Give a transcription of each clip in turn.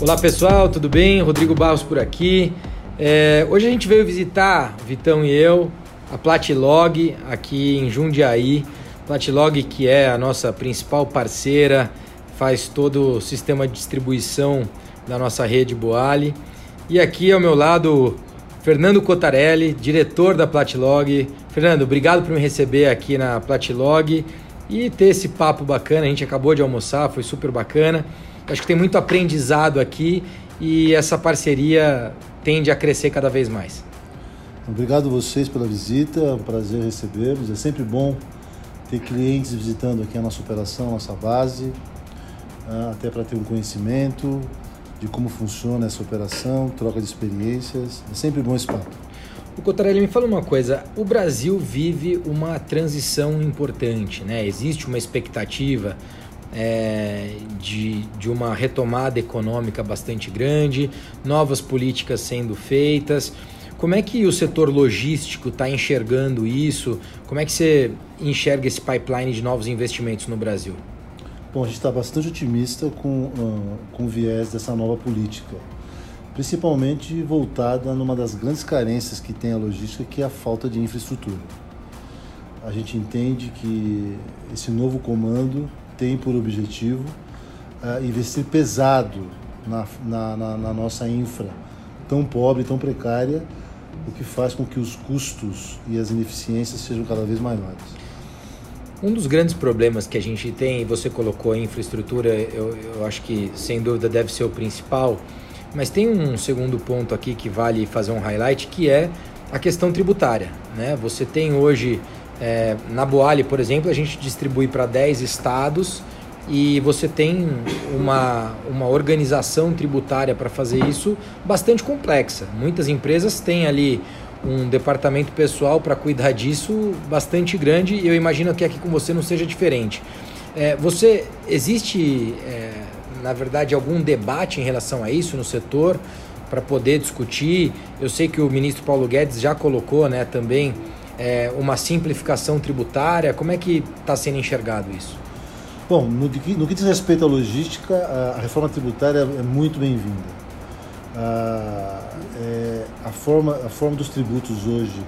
Olá pessoal, tudo bem? Rodrigo Barros por aqui. É, hoje a gente veio visitar, Vitão e eu, a Platilog aqui em Jundiaí. Platilog que é a nossa principal parceira, faz todo o sistema de distribuição da nossa rede Boali. E aqui ao meu lado, Fernando Cotarelli, diretor da Platilog. Fernando, obrigado por me receber aqui na Platilog e ter esse papo bacana. A gente acabou de almoçar, foi super bacana. Acho que tem muito aprendizado aqui e essa parceria tende a crescer cada vez mais. Obrigado a vocês pela visita, é um prazer recebê-los. É sempre bom ter clientes visitando aqui a nossa operação, a nossa base, ah, até para ter um conhecimento de como funciona essa operação, troca de experiências. É sempre bom esse papo. O Cotarelli me fala uma coisa: o Brasil vive uma transição importante, né? Existe uma expectativa é, de, de uma retomada econômica bastante grande, novas políticas sendo feitas. Como é que o setor logístico está enxergando isso? Como é que você enxerga esse pipeline de novos investimentos no Brasil? Bom, a gente está bastante otimista com, uh, com o viés dessa nova política, principalmente voltada numa das grandes carências que tem a logística, que é a falta de infraestrutura. A gente entende que esse novo comando tem por objetivo uh, investir pesado na, na, na, na nossa infra tão pobre, tão precária, o que faz com que os custos e as ineficiências sejam cada vez maiores. Um dos grandes problemas que a gente tem, você colocou a infraestrutura, eu, eu acho que sem dúvida deve ser o principal, mas tem um segundo ponto aqui que vale fazer um highlight, que é a questão tributária. Né? Você tem hoje é, na Boali, por exemplo, a gente distribui para 10 estados e você tem uma, uma organização tributária para fazer isso bastante complexa. Muitas empresas têm ali um departamento pessoal para cuidar disso bastante grande e eu imagino que aqui com você não seja diferente. É, você existe, é, na verdade, algum debate em relação a isso no setor para poder discutir? Eu sei que o ministro Paulo Guedes já colocou, né, também é, uma simplificação tributária? Como é que está sendo enxergado isso? Bom, no, no, que diz respeito à logística, a, reforma tributária é muito bem-vinda. A, é, a, forma, a forma dos tributos hoje,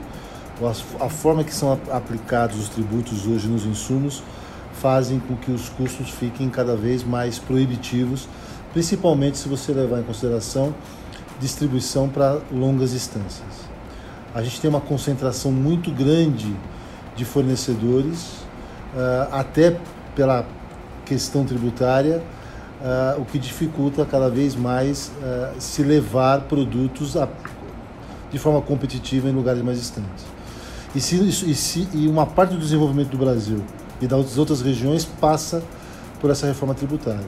a, a forma que são aplicados os tributos hoje nos insumos, fazem com que os custos fiquem cada vez mais proibitivos, principalmente se você levar em consideração distribuição para longas distâncias a gente tem uma concentração muito grande de fornecedores, uh, até pela questão tributária, uh, o que dificulta cada vez mais uh, se levar produtos de forma competitiva em lugares mais distantes. E, se, e, se, e uma parte do desenvolvimento do Brasil e das outras regiões passa por essa reforma tributária.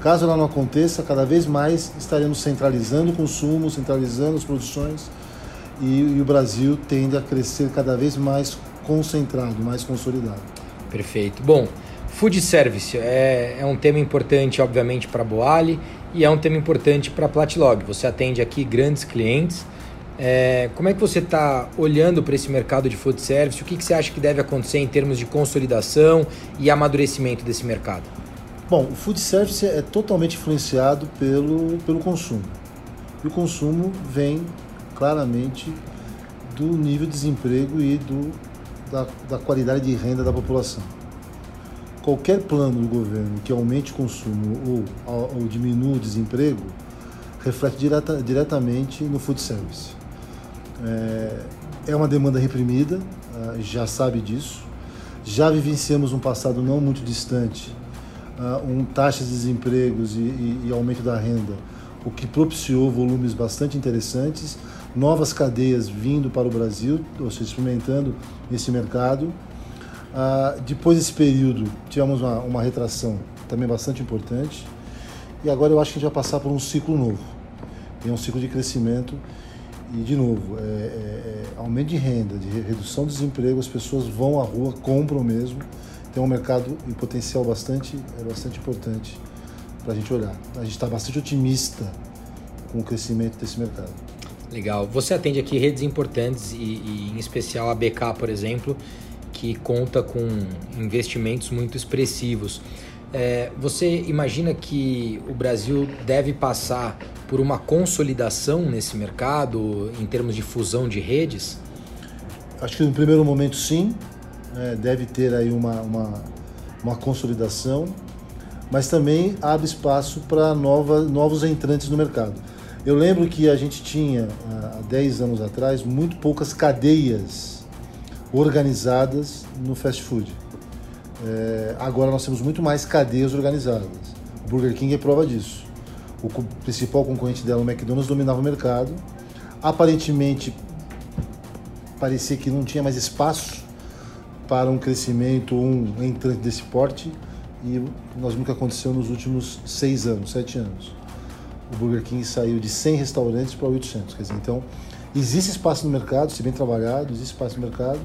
Caso ela não aconteça, cada vez mais estaremos centralizando o consumo, centralizando as produções e, e o Brasil tende a crescer cada vez mais concentrado, mais consolidado. Perfeito. Bom, food service é, é um tema importante, obviamente, para a Boali e é um tema importante para a Platlog. Você atende aqui grandes clientes. É, como é que você está olhando para esse mercado de food service? O que, que você acha que deve acontecer em termos de consolidação e amadurecimento desse mercado? Bom, o food service é totalmente influenciado pelo, pelo consumo. E o consumo vem claramente do nível de desemprego e do, da, da qualidade de renda da população. Qualquer plano do governo que aumente o consumo ou, ou diminua o desemprego reflete direta, diretamente no food service. É, é uma demanda reprimida, ah, já sabe disso. Já vivenciamos um passado não muito distante, ah, um taxas de desempregos e, e, e aumento da renda, o que propiciou volumes bastante interessantes novas cadeias vindo para o Brasil, ou seja, experimentando esse mercado. Ah, depois desse período, tivemos uma, uma, retração também bastante importante. E agora eu acho que a gente vai passar por um ciclo novo. É um ciclo de crescimento. E, de novo, é, é, é aumento de renda, de redução do desemprego, as pessoas vão à rua, compram mesmo. Tem um mercado em potencial bastante, é bastante importante para a gente olhar. A gente está bastante otimista com o crescimento desse mercado. Legal. Você atende aqui redes importantes e, e, em especial a BK, por exemplo, que conta com investimentos muito expressivos. É, você imagina que o Brasil deve passar por uma consolidação nesse mercado em termos de fusão de redes? Acho que no primeiro momento sim, né, deve ter aí uma, uma, uma consolidação, mas também abre espaço para novos entrantes no mercado. Eu lembro que a gente tinha, há 10 anos atrás, muito poucas cadeias organizadas no fast food. É, agora nós temos muito mais cadeias organizadas. O Burger King é prova disso. O principal concorrente dela, o McDonald's, dominava o mercado. Aparentemente, parecia que não tinha mais espaço para um crescimento, um entrante desse porte. E nós nunca aconteceu nos últimos seis anos, sete anos o Burger King saiu de 100 restaurantes para 800. Quer dizer, então, existe espaço no mercado, se bem trabalhado, existe espaço no mercado,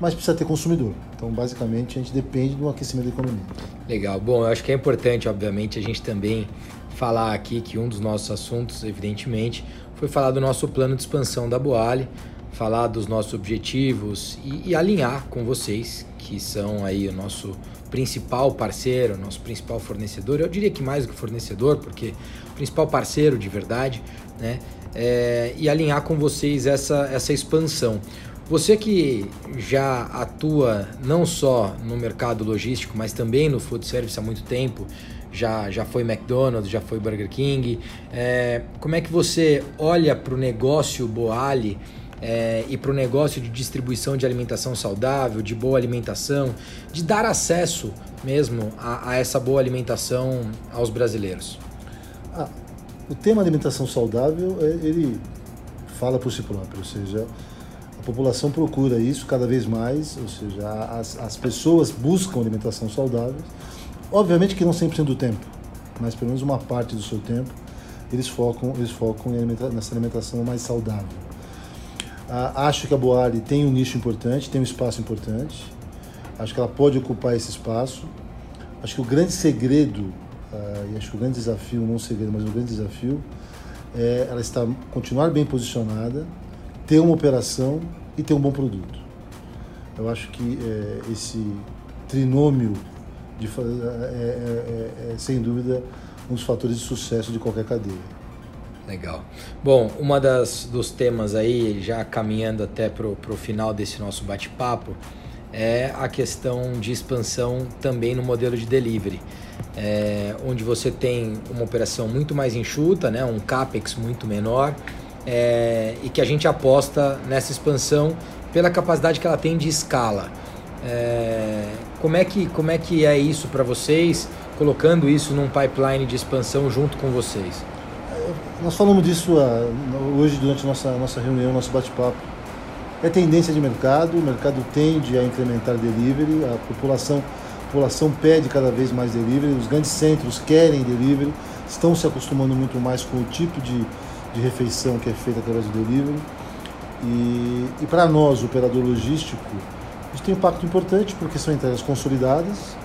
mas precisa ter consumidor. Então, basicamente, a gente depende do aquecimento da economia. Legal. Bom, eu acho que é importante, obviamente, a gente também falar aqui que um dos nossos assuntos, evidentemente, foi falar do nosso plano de expansão da Boali, falar dos nossos objetivos e, e alinhar com vocês, que são aí o nosso principal parceiro, nosso principal fornecedor, eu diria que mais do que fornecedor, porque principal parceiro de verdade, né? É, e alinhar com vocês essa, essa expansão. Você que já atua não só no mercado logístico, mas também no food service há muito tempo, já, já foi McDonald's, já foi Burger King, é, como é que você olha para o negócio Boali é, e para o negócio de distribuição de alimentação saudável, de boa alimentação, de dar acesso mesmo a, a essa boa alimentação aos brasileiros? Ah, o tema alimentação saudável, é, ele fala por si próprio, ou seja, a população procura isso cada vez mais, ou seja, as, as pessoas buscam alimentação saudável, obviamente que não 100% do tempo, mas pelo menos uma parte do seu tempo, eles focam, eles focam alimenta nessa alimentação mais saudável. Acho que a Boali tem um nicho importante, tem um espaço importante. Acho que ela pode ocupar esse espaço. Acho que o grande segredo, ah, e acho que o grande desafio, não um segredo, mas o grande desafio, é ela estar, continuar bem posicionada, ter uma operação e ter um bom produto. Eu acho que é, esse trinômio de, é, é, é, é, sem dúvida, um dos fatores de sucesso de qualquer cadeia. Legal. Bom, uma das dos temas aí, já caminhando até pro, pro final desse nosso bate-papo, é a questão de expansão também no modelo de delivery, é, onde você tem uma operação muito mais enxuta, né, um capex muito menor, é, e que a gente aposta nessa expansão pela capacidade que ela tem de escala. É, como, é que, como é que é isso para vocês, colocando isso num pipeline de expansão junto com vocês? Nós falamos disso uh, hoje durante nossa, nossa reunião, nosso bate-papo. É tendência de mercado, o mercado tende a incrementar delivery, a população, a população pede cada vez mais delivery, os grandes centros querem delivery, estão se acostumando muito mais com o tipo de, de refeição que é feita através do delivery. E, e para nós, operador logístico, isso tem um impacto importante porque são entregas consolidadas.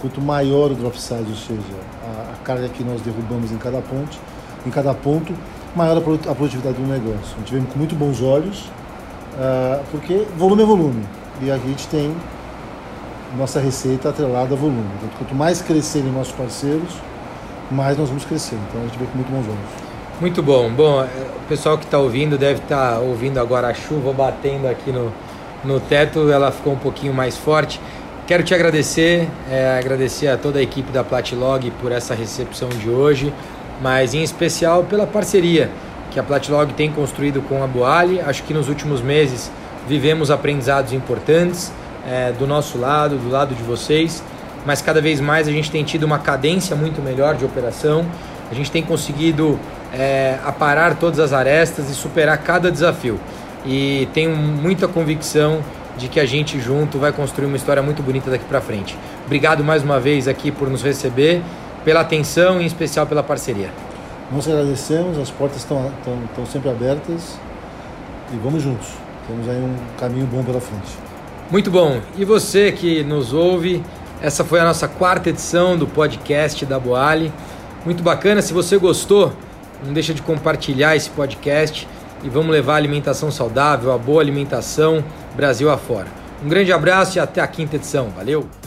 Quanto maior o drop size, ou seja, a, a carga que nós derrubamos em cada ponte, em cada ponto, maior a produtividade do negócio. A gente vê com muito bons olhos, uh, porque volume é volume. E a gente tem nossa receita atrelada a volume. Então, quanto mais crescerem nossos parceiros, mais nós vamos crescer. Então a gente vê com muito bons olhos. Muito bom. Bom, é, o pessoal que está ouvindo deve estar tá ouvindo agora a chuva batendo aqui no, no teto, ela ficou um pouquinho mais forte. Quero te agradecer, é, agradecer a toda a equipe da Platlog por essa recepção de hoje mas em especial pela parceria que a Platlog tem construído com a Boali. Acho que nos últimos meses vivemos aprendizados importantes é, do nosso lado, do lado de vocês, mas cada vez mais a gente tem tido uma cadência muito melhor de operação, a gente tem conseguido é, aparar todas as arestas e superar cada desafio. E tenho muita convicção de que a gente junto vai construir uma história muito bonita daqui para frente. Obrigado mais uma vez aqui por nos receber pela atenção e em especial pela parceria. Nós agradecemos, as portas estão, estão, estão sempre abertas e vamos juntos. Temos aí um caminho bom pela frente. Muito bom. E você que nos ouve, essa foi a nossa quarta edição do podcast da Boali. Muito bacana. Se você gostou, não deixa de compartilhar esse podcast e vamos levar a alimentação saudável, a boa alimentação Brasil afora. Um grande abraço e até a quinta edição. Valeu!